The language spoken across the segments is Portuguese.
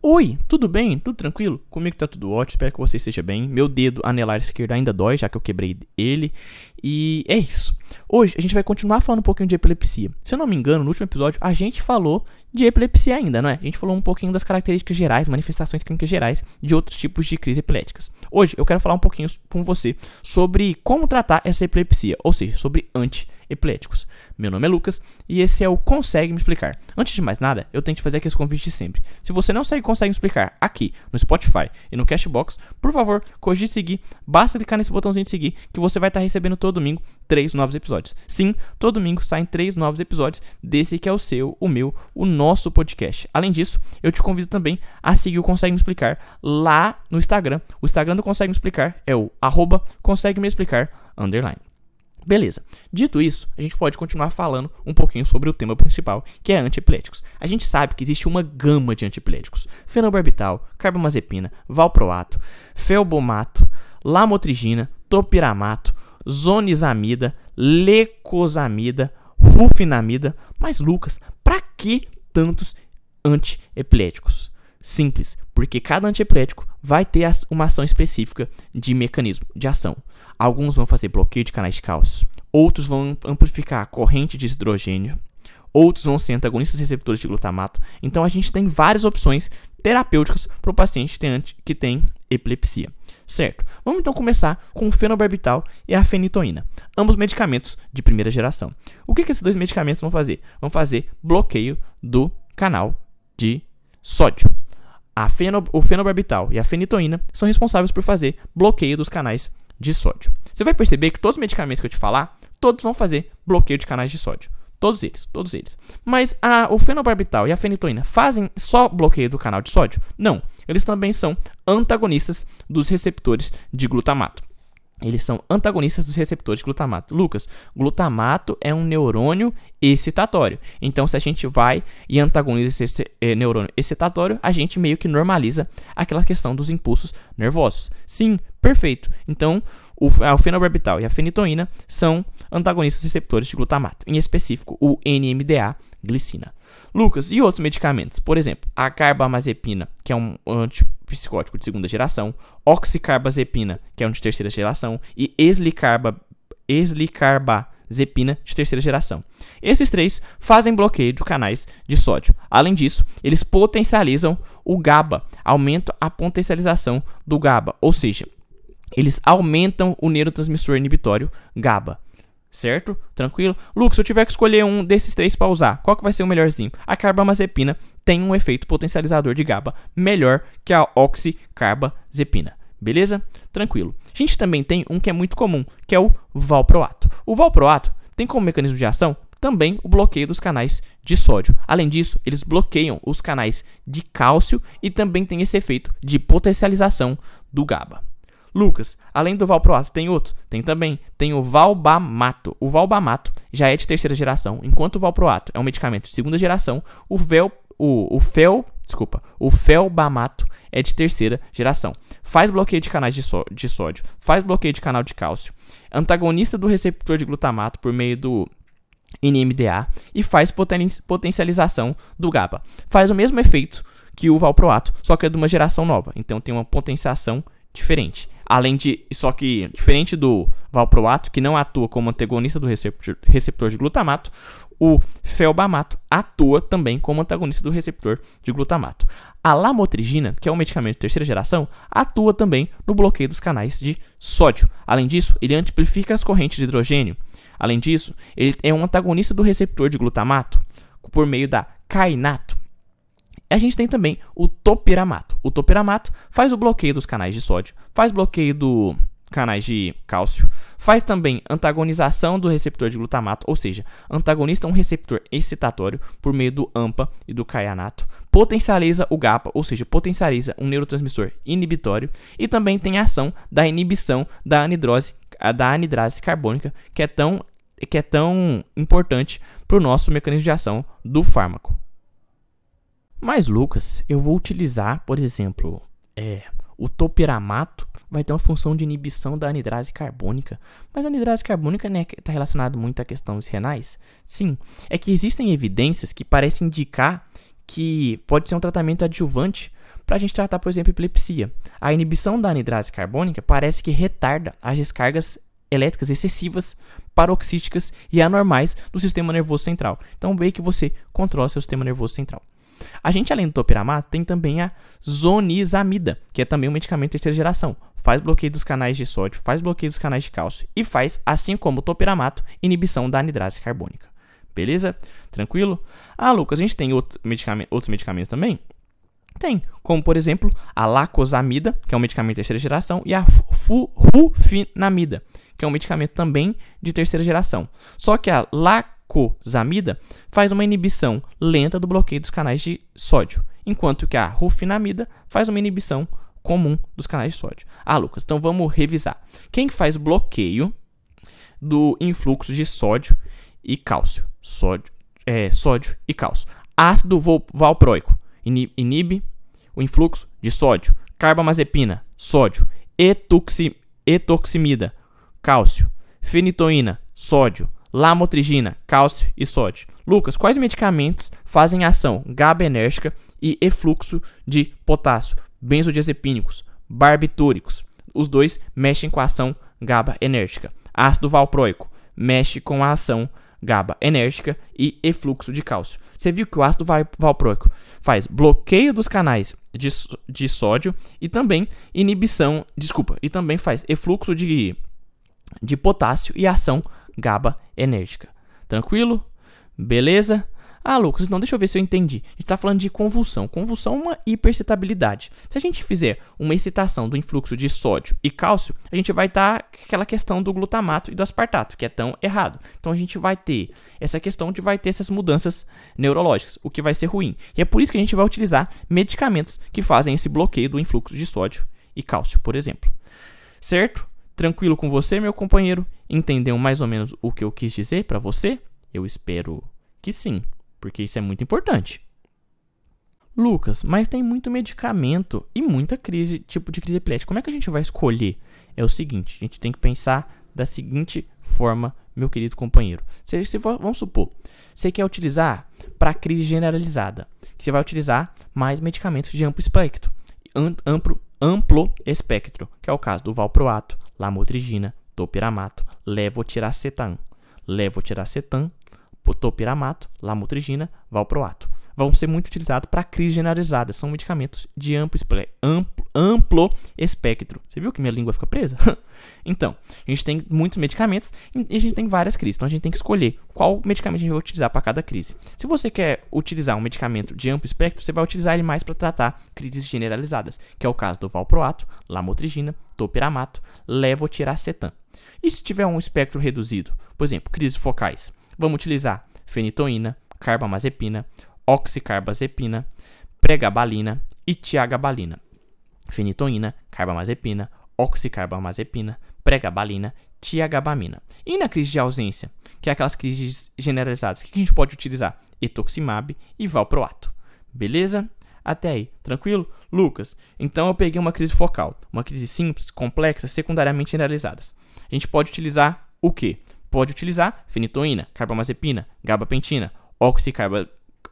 Oi, tudo bem? Tudo tranquilo? Comigo tá tudo ótimo, espero que você esteja bem. Meu dedo anelar esquerdo ainda dói, já que eu quebrei ele. E é isso. Hoje a gente vai continuar falando um pouquinho de epilepsia. Se eu não me engano, no último episódio a gente falou de epilepsia ainda, não é? A gente falou um pouquinho das características gerais, manifestações clínicas gerais de outros tipos de crises epiléticas. Hoje eu quero falar um pouquinho com você sobre como tratar essa epilepsia, ou seja, sobre antiepiléticos. Meu nome é Lucas e esse é o Consegue Me Explicar. Antes de mais nada, eu tenho que fazer aqui esse convite de sempre. Se você não segue Consegue Me Explicar aqui no Spotify e no Cashbox, por favor, cogite seguir. Basta clicar nesse botãozinho de seguir que você vai estar recebendo todo domingo três novos episódios. Sim, todo domingo saem três novos episódios desse que é o seu, o meu, o nosso podcast. Além disso, eu te convido também a seguir o Consegue Me Explicar lá no Instagram. O Instagram do Consegue Me Explicar é o arroba Consegue Me Explicar underline. Beleza. Dito isso, a gente pode continuar falando um pouquinho sobre o tema principal, que é antiepiléticos. A gente sabe que existe uma gama de antiepiléticos: fenobarbital, carbamazepina, valproato, felbomato, lamotrigina, topiramato, zonizamida, lecosamida, rufinamida. Mas Lucas, para que tantos antiepiléticos? Simples, porque cada antiepilético vai ter uma ação específica de mecanismo de ação. Alguns vão fazer bloqueio de canais de cálcio, outros vão amplificar a corrente de hidrogênio, outros vão ser antagonistas receptores de glutamato. Então a gente tem várias opções terapêuticas para o paciente que tem epilepsia. Certo? Vamos então começar com o fenobarbital e a fenitoína, ambos medicamentos de primeira geração. O que, que esses dois medicamentos vão fazer? Vão fazer bloqueio do canal de sódio. O fenobarbital e a fenitoína são responsáveis por fazer bloqueio dos canais de sódio. Você vai perceber que todos os medicamentos que eu te falar, todos vão fazer bloqueio de canais de sódio. Todos eles, todos eles. Mas a, o fenobarbital e a fenitoína fazem só bloqueio do canal de sódio? Não. Eles também são antagonistas dos receptores de glutamato. Eles são antagonistas dos receptores de glutamato. Lucas, glutamato é um neurônio excitatório. Então, se a gente vai e antagoniza esse é, neurônio excitatório, a gente meio que normaliza aquela questão dos impulsos nervosos. Sim, perfeito. Então, o, o fenobarbital e a fenitoína são antagonistas dos receptores de glutamato, em específico o NMDA glicina. Lucas, e outros medicamentos? Por exemplo, a carbamazepina, que é um antipsicótico de segunda geração, oxicarbazepina, que é um de terceira geração, e eslicarba, eslicarbazepina de terceira geração. Esses três fazem bloqueio de canais de sódio. Além disso, eles potencializam o GABA, aumentam a potencialização do GABA, ou seja, eles aumentam o neurotransmissor inibitório GABA. Certo? Tranquilo? Lucas, se eu tiver que escolher um desses três para usar, qual que vai ser o melhorzinho? A carbamazepina tem um efeito potencializador de GABA melhor que a oxicarbazepina. Beleza? Tranquilo. A gente também tem um que é muito comum, que é o valproato. O valproato tem como mecanismo de ação também o bloqueio dos canais de sódio. Além disso, eles bloqueiam os canais de cálcio e também tem esse efeito de potencialização do GABA. Lucas, além do valproato, tem outro? Tem também. Tem o valbamato. O valbamato já é de terceira geração, enquanto o valproato é um medicamento de segunda geração, o, vel, o, o fel, desculpa, o felbamato é de terceira geração. Faz bloqueio de canais de, só, de sódio, faz bloqueio de canal de cálcio, antagonista do receptor de glutamato por meio do NMDA e faz poten potencialização do GABA. Faz o mesmo efeito que o valproato, só que é de uma geração nova. Então tem uma potenciação diferente. Além de, só que diferente do valproato, que não atua como antagonista do receptor, receptor de glutamato, o felbamato atua também como antagonista do receptor de glutamato. A lamotrigina, que é um medicamento de terceira geração, atua também no bloqueio dos canais de sódio. Além disso, ele amplifica as correntes de hidrogênio. Além disso, ele é um antagonista do receptor de glutamato por meio da kainato. A gente tem também o topiramato. O topiramato faz o bloqueio dos canais de sódio, faz bloqueio do canais de cálcio, faz também antagonização do receptor de glutamato, ou seja, antagonista um receptor excitatório por meio do AMPA e do caianato, potencializa o GAPA, ou seja, potencializa um neurotransmissor inibitório e também tem a ação da inibição da anidrose, da anidrase carbônica, que é tão, que é tão importante para o nosso mecanismo de ação do fármaco. Mas, Lucas, eu vou utilizar, por exemplo, é, o topiramato vai ter uma função de inibição da anidrase carbônica. Mas a anidrase carbônica está né, tá relacionada muito a questões renais? Sim, é que existem evidências que parecem indicar que pode ser um tratamento adjuvante para a gente tratar, por exemplo, epilepsia. A inibição da anidrase carbônica parece que retarda as descargas elétricas excessivas, paroxísticas e anormais do sistema nervoso central. Então, veja que você controla seu sistema nervoso central. A gente, além do topiramato, tem também a zonizamida, que é também um medicamento de terceira geração. Faz bloqueio dos canais de sódio, faz bloqueio dos canais de cálcio e faz, assim como o topiramato, inibição da anidrase carbônica. Beleza? Tranquilo? Ah, Lucas, a gente tem outro medicamento, outros medicamentos também? Tem, como por exemplo a lacosamida, que é um medicamento de terceira geração, e a rufinamida, que é um medicamento também de terceira geração. Só que a lacosamida faz uma inibição lenta do bloqueio dos canais de sódio, enquanto que a rufinamida faz uma inibição comum dos canais de sódio. Ah, Lucas, então vamos revisar. Quem faz bloqueio do influxo de sódio e cálcio? Sódio, é, sódio e cálcio. Ácido valproico inibe o influxo de sódio, carbamazepina, sódio, etoxi, etoximida, cálcio, fenitoína, sódio, lamotrigina, cálcio e sódio. Lucas, quais medicamentos fazem ação GABA-enérgica e efluxo de potássio? Benzodiazepínicos, barbitúricos. Os dois mexem com a ação GABA-enérgica. Ácido valproico mexe com a ação GABA enérgica e efluxo de cálcio. Você viu que o ácido valproico faz bloqueio dos canais de, de sódio e também inibição, desculpa, e também faz efluxo de, de potássio e ação GABA enérgica. Tranquilo? Beleza? Ah, Lucas, então deixa eu ver se eu entendi. A gente está falando de convulsão. Convulsão é uma hipercitabilidade. Se a gente fizer uma excitação do influxo de sódio e cálcio, a gente vai estar tá aquela questão do glutamato e do aspartato, que é tão errado. Então a gente vai ter essa questão de vai ter essas mudanças neurológicas, o que vai ser ruim. E é por isso que a gente vai utilizar medicamentos que fazem esse bloqueio do influxo de sódio e cálcio, por exemplo. Certo? Tranquilo com você, meu companheiro? Entendeu mais ou menos o que eu quis dizer para você? Eu espero que sim porque isso é muito importante. Lucas, mas tem muito medicamento e muita crise, tipo de crise epilética. Como é que a gente vai escolher? É o seguinte, a gente tem que pensar da seguinte forma, meu querido companheiro. Se, se vamos supor, você quer utilizar para crise generalizada, que você vai utilizar mais medicamentos de amplo espectro, amplo, amplo espectro, que é o caso do valproato, lamotrigina, topiramato, levotiracetam, levotiracetam topiramato, lamotrigina, valproato. Vão ser muito utilizados para crise generalizada. São medicamentos de amplo, amplo, amplo espectro. Você viu que minha língua fica presa? então, a gente tem muitos medicamentos e a gente tem várias crises. Então, a gente tem que escolher qual medicamento a gente vai utilizar para cada crise. Se você quer utilizar um medicamento de amplo espectro, você vai utilizar ele mais para tratar crises generalizadas, que é o caso do valproato, lamotrigina, topiramato, levotiracetam. E se tiver um espectro reduzido, por exemplo, crises focais, Vamos utilizar fenitoína, carbamazepina, oxicarbazepina, pregabalina e tiagabalina. Fenitoína, carbamazepina, oxicarbamazepina, pregabalina, tiagabamina. E na crise de ausência, que é aquelas crises generalizadas, o que a gente pode utilizar? Etoximab e valproato. Beleza? Até aí, tranquilo? Lucas, então eu peguei uma crise focal, uma crise simples, complexa, secundariamente generalizadas. A gente pode utilizar o que? Pode utilizar fenitoína, carbamazepina, gabapentina, oxicarba,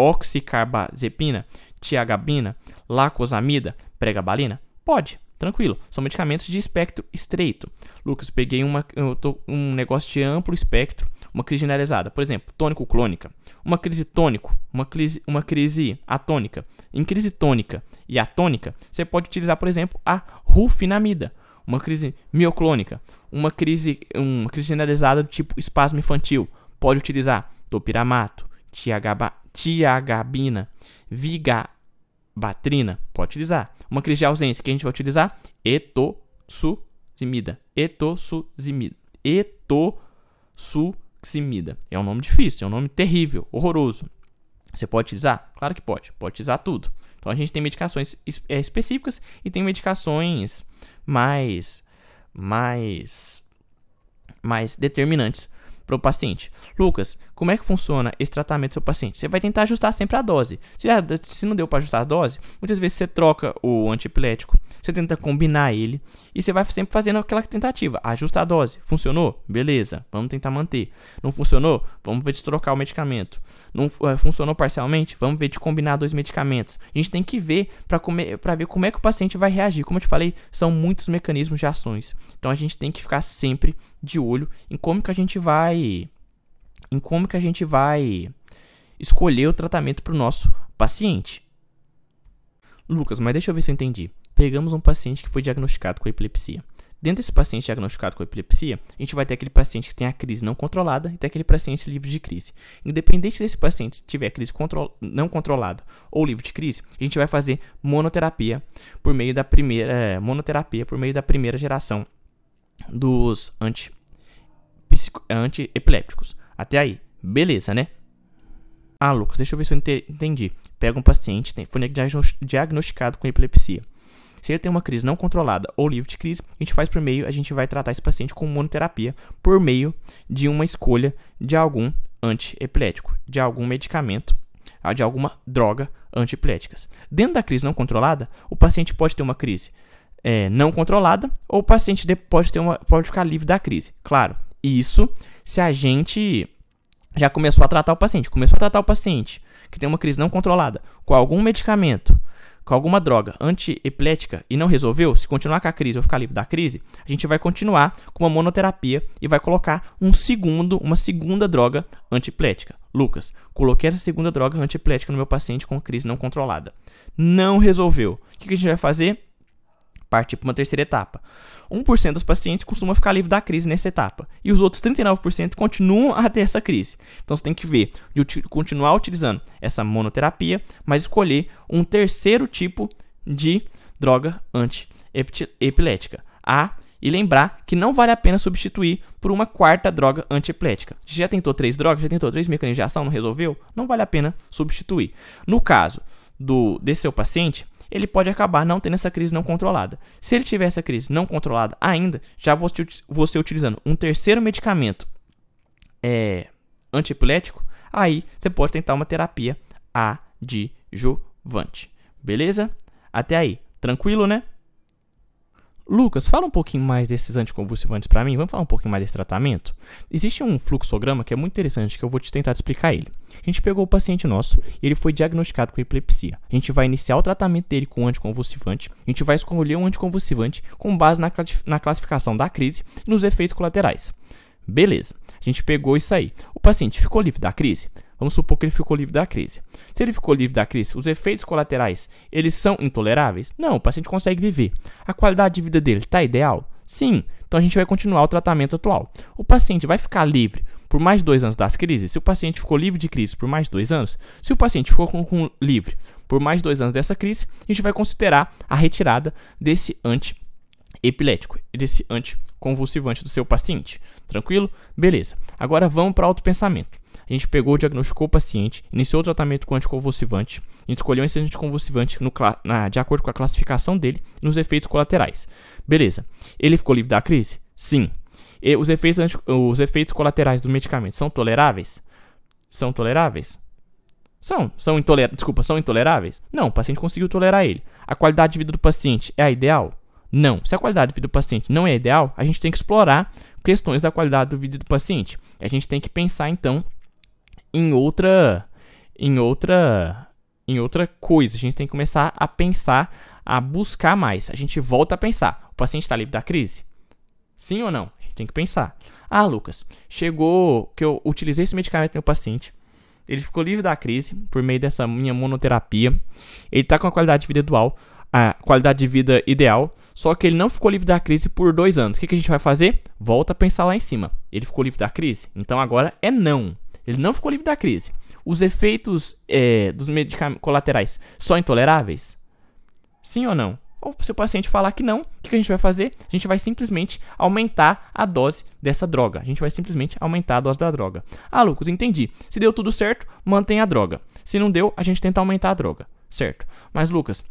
oxicarbazepina, tiagabina, lacosamida, pregabalina? Pode, tranquilo. São medicamentos de espectro estreito. Lucas, peguei uma, tô, um negócio de amplo espectro, uma crise generalizada. Por exemplo, tônico clônica. Uma crise tônico, uma crise, uma crise atônica. Em crise tônica e atônica, você pode utilizar, por exemplo, a rufinamida uma crise mioclônica, uma crise, uma crise generalizada do tipo espasmo infantil. Pode utilizar topiramato, tiagaba, tiagabina, vigabatrina. Pode utilizar. Uma crise de ausência que a gente vai utilizar etosuximida. Etosuximida. Etosuximida. É um nome difícil, é um nome terrível, horroroso. Você pode utilizar? Claro que pode. Pode utilizar tudo. Então a gente tem medicações é, específicas e tem medicações mais mais mais determinantes para o paciente. Lucas, como é que funciona esse tratamento do seu paciente? Você vai tentar ajustar sempre a dose. Se, se não deu para ajustar a dose, muitas vezes você troca o antiepilético, você tenta combinar ele e você vai sempre fazendo aquela tentativa. Ajusta a dose. Funcionou? Beleza, vamos tentar manter. Não funcionou? Vamos ver de trocar o medicamento. Não uh, funcionou parcialmente? Vamos ver de combinar dois medicamentos. A gente tem que ver para ver como é que o paciente vai reagir. Como eu te falei, são muitos mecanismos de ações. Então a gente tem que ficar sempre de olho em como que a gente vai em como que a gente vai escolher o tratamento para o nosso paciente. Lucas, mas deixa eu ver se eu entendi. Pegamos um paciente que foi diagnosticado com epilepsia. Dentro desse paciente diagnosticado com epilepsia, a gente vai ter aquele paciente que tem a crise não controlada e tem aquele paciente livre de crise. Independente desse paciente tiver crise control não controlada ou livre de crise, a gente vai fazer monoterapia por meio da primeira é, monoterapia por meio da primeira geração dos anti antiepilépticos. Até aí, beleza, né? Ah, Lucas, deixa eu ver se eu entendi. Pega um paciente, foi diagnosticado com epilepsia. Se ele tem uma crise não controlada ou livre de crise, a gente faz por meio, a gente vai tratar esse paciente com monoterapia por meio de uma escolha de algum antiepilético, de algum medicamento, ah, de alguma droga antiepiléticas. Dentro da crise não controlada, o paciente pode ter uma crise é, não controlada ou o paciente pode, ter uma, pode ficar livre da crise. Claro, isso se a gente já começou a tratar o paciente, começou a tratar o paciente que tem uma crise não controlada com algum medicamento, com alguma droga antiepilética e não resolveu, se continuar com a crise ou ficar livre da crise, a gente vai continuar com uma monoterapia e vai colocar um segundo, uma segunda droga antiepilética. Lucas, coloquei essa segunda droga antiepilética no meu paciente com crise não controlada. Não resolveu. O que a gente vai fazer? Partir para uma terceira etapa. 1% dos pacientes costuma ficar livre da crise nessa etapa. E os outros 39% continuam a ter essa crise. Então você tem que ver de continuar utilizando essa monoterapia, mas escolher um terceiro tipo de droga antiepilética. A e lembrar que não vale a pena substituir por uma quarta droga antiepilética. Já tentou três drogas, já tentou três mecanismos de ação, não resolveu? Não vale a pena substituir. No caso do desse seu paciente, ele pode acabar não tendo essa crise não controlada. Se ele tiver essa crise não controlada ainda, já você utilizando um terceiro medicamento é, antiepilético, aí você pode tentar uma terapia adjuvante. Beleza? Até aí. Tranquilo, né? Lucas, fala um pouquinho mais desses anticonvulsivantes para mim. Vamos falar um pouquinho mais desse tratamento? Existe um fluxograma que é muito interessante que eu vou te tentar te explicar ele. A gente pegou o paciente nosso e ele foi diagnosticado com epilepsia. A gente vai iniciar o tratamento dele com anticonvulsivante. A gente vai escolher um anticonvulsivante com base na classificação da crise e nos efeitos colaterais. Beleza. A gente pegou isso aí. O paciente ficou livre da crise? Vamos supor que ele ficou livre da crise. Se ele ficou livre da crise, os efeitos colaterais, eles são intoleráveis? Não, o paciente consegue viver. A qualidade de vida dele está ideal? Sim. Então a gente vai continuar o tratamento atual. O paciente vai ficar livre por mais dois anos das crises? Se o paciente ficou livre de crise por mais dois anos, se o paciente ficou com, com livre por mais dois anos dessa crise, a gente vai considerar a retirada desse antiepilético, desse anticonvulsivante do seu paciente. Tranquilo? Beleza. Agora vamos para autopensamento. A gente pegou, diagnosticou o paciente, iniciou o tratamento com anticonvulsivante, a gente escolheu esse anticonvulsivante na, de acordo com a classificação dele nos efeitos colaterais. Beleza. Ele ficou livre da crise? Sim. E os efeitos, os efeitos colaterais do medicamento são toleráveis? São toleráveis? São. São intoleráveis. Desculpa, são intoleráveis? Não, o paciente conseguiu tolerar ele. A qualidade de vida do paciente é a ideal? Não. Se a qualidade de vida do paciente não é ideal, a gente tem que explorar questões da qualidade de vida do paciente. A gente tem que pensar, então, em outra em outra em outra coisa. A gente tem que começar a pensar, a buscar mais. A gente volta a pensar. O paciente está livre da crise? Sim ou não? A gente tem que pensar. Ah, Lucas, chegou que eu utilizei esse medicamento no paciente. Ele ficou livre da crise por meio dessa minha monoterapia. Ele está com a qualidade de vida dual, a qualidade de vida ideal. Só que ele não ficou livre da crise por dois anos. O que, que a gente vai fazer? Volta a pensar lá em cima. Ele ficou livre da crise? Então agora é não. Ele não ficou livre da crise. Os efeitos é, dos medicamentos colaterais são intoleráveis? Sim ou não? Ou se o paciente falar que não, o que a gente vai fazer? A gente vai simplesmente aumentar a dose dessa droga. A gente vai simplesmente aumentar a dose da droga. Ah, Lucas, entendi. Se deu tudo certo, mantém a droga. Se não deu, a gente tenta aumentar a droga. Certo. Mas, Lucas,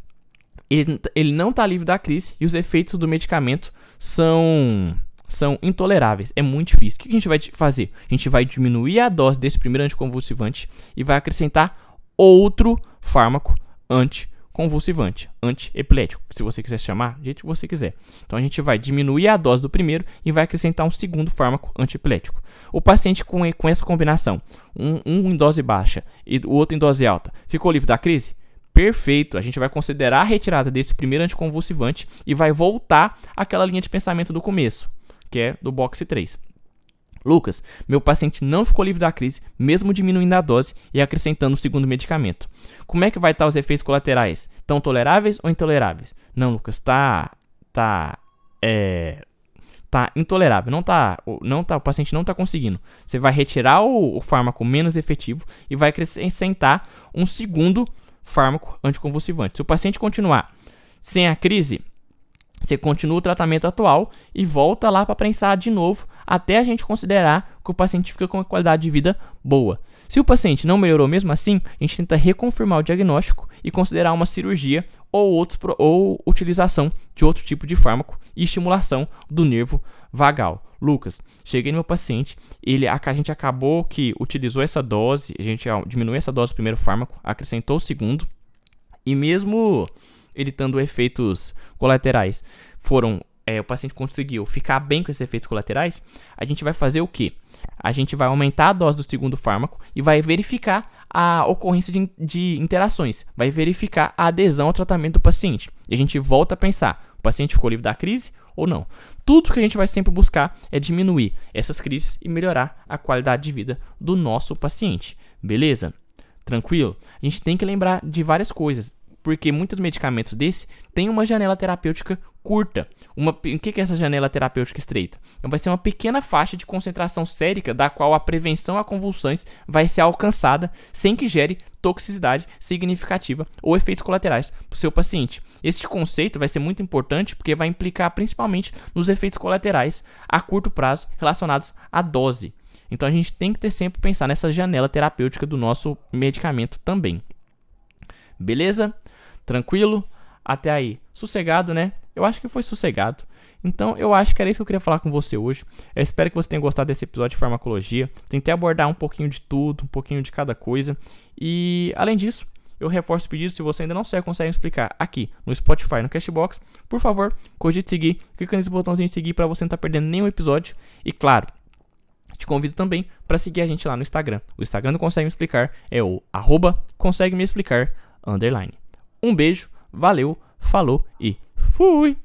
ele, ele não está livre da crise e os efeitos do medicamento são são intoleráveis. É muito difícil. O que a gente vai fazer? A gente vai diminuir a dose desse primeiro anticonvulsivante e vai acrescentar outro fármaco anticonvulsivante, antiepilético, se você quiser chamar, do jeito que você quiser. Então a gente vai diminuir a dose do primeiro e vai acrescentar um segundo fármaco antiepilético. O paciente com, com essa combinação, um, um em dose baixa e o outro em dose alta, ficou livre da crise? Perfeito, a gente vai considerar a retirada desse primeiro anticonvulsivante e vai voltar àquela linha de pensamento do começo, que é do box 3. Lucas, meu paciente não ficou livre da crise, mesmo diminuindo a dose e acrescentando o segundo medicamento. Como é que vai estar os efeitos colaterais? Tão toleráveis ou intoleráveis? Não, Lucas, tá tá é tá intolerável, não tá, não tá, o paciente não tá conseguindo. Você vai retirar o, o fármaco menos efetivo e vai acrescentar um segundo fármaco anticonvulsivante. Se o paciente continuar sem a crise, você continua o tratamento atual e volta lá para prensar de novo até a gente considerar que o paciente fica com uma qualidade de vida boa. Se o paciente não melhorou mesmo assim, a gente tenta reconfirmar o diagnóstico e considerar uma cirurgia ou, outros, ou utilização de outro tipo de fármaco e estimulação do nervo vagal. Lucas, cheguei no meu paciente, ele, a, a gente acabou que utilizou essa dose, a gente diminuiu essa dose do primeiro fármaco, acrescentou o segundo, e mesmo ele tendo efeitos colaterais foram é, o paciente conseguiu ficar bem com esses efeitos colaterais, a gente vai fazer o que? A gente vai aumentar a dose do segundo fármaco e vai verificar a ocorrência de, de interações, vai verificar a adesão ao tratamento do paciente. E a gente volta a pensar: o paciente ficou livre da crise ou não? Tudo que a gente vai sempre buscar é diminuir essas crises e melhorar a qualidade de vida do nosso paciente. Beleza? Tranquilo? A gente tem que lembrar de várias coisas porque muitos medicamentos desse têm uma janela terapêutica curta. Uma, o que é essa janela terapêutica estreita? Então, vai ser uma pequena faixa de concentração sérica da qual a prevenção a convulsões vai ser alcançada sem que gere toxicidade significativa ou efeitos colaterais para o seu paciente. Este conceito vai ser muito importante porque vai implicar principalmente nos efeitos colaterais a curto prazo relacionados à dose. Então a gente tem que ter sempre pensar nessa janela terapêutica do nosso medicamento também. Beleza? Tranquilo? Até aí. Sossegado, né? Eu acho que foi sossegado. Então, eu acho que era isso que eu queria falar com você hoje. Eu espero que você tenha gostado desse episódio de farmacologia. Tentei abordar um pouquinho de tudo, um pouquinho de cada coisa. E, além disso, eu reforço o pedido, se você ainda não sabe, consegue explicar aqui no Spotify, no Cashbox, por favor, cogite seguir, clica nesse botãozinho de seguir para você não estar tá perdendo nenhum episódio. E claro, te convido também para seguir a gente lá no Instagram. O Instagram do Consegue Me Explicar é o arroba consegue me explicar underline. Um beijo, valeu, falou e fui!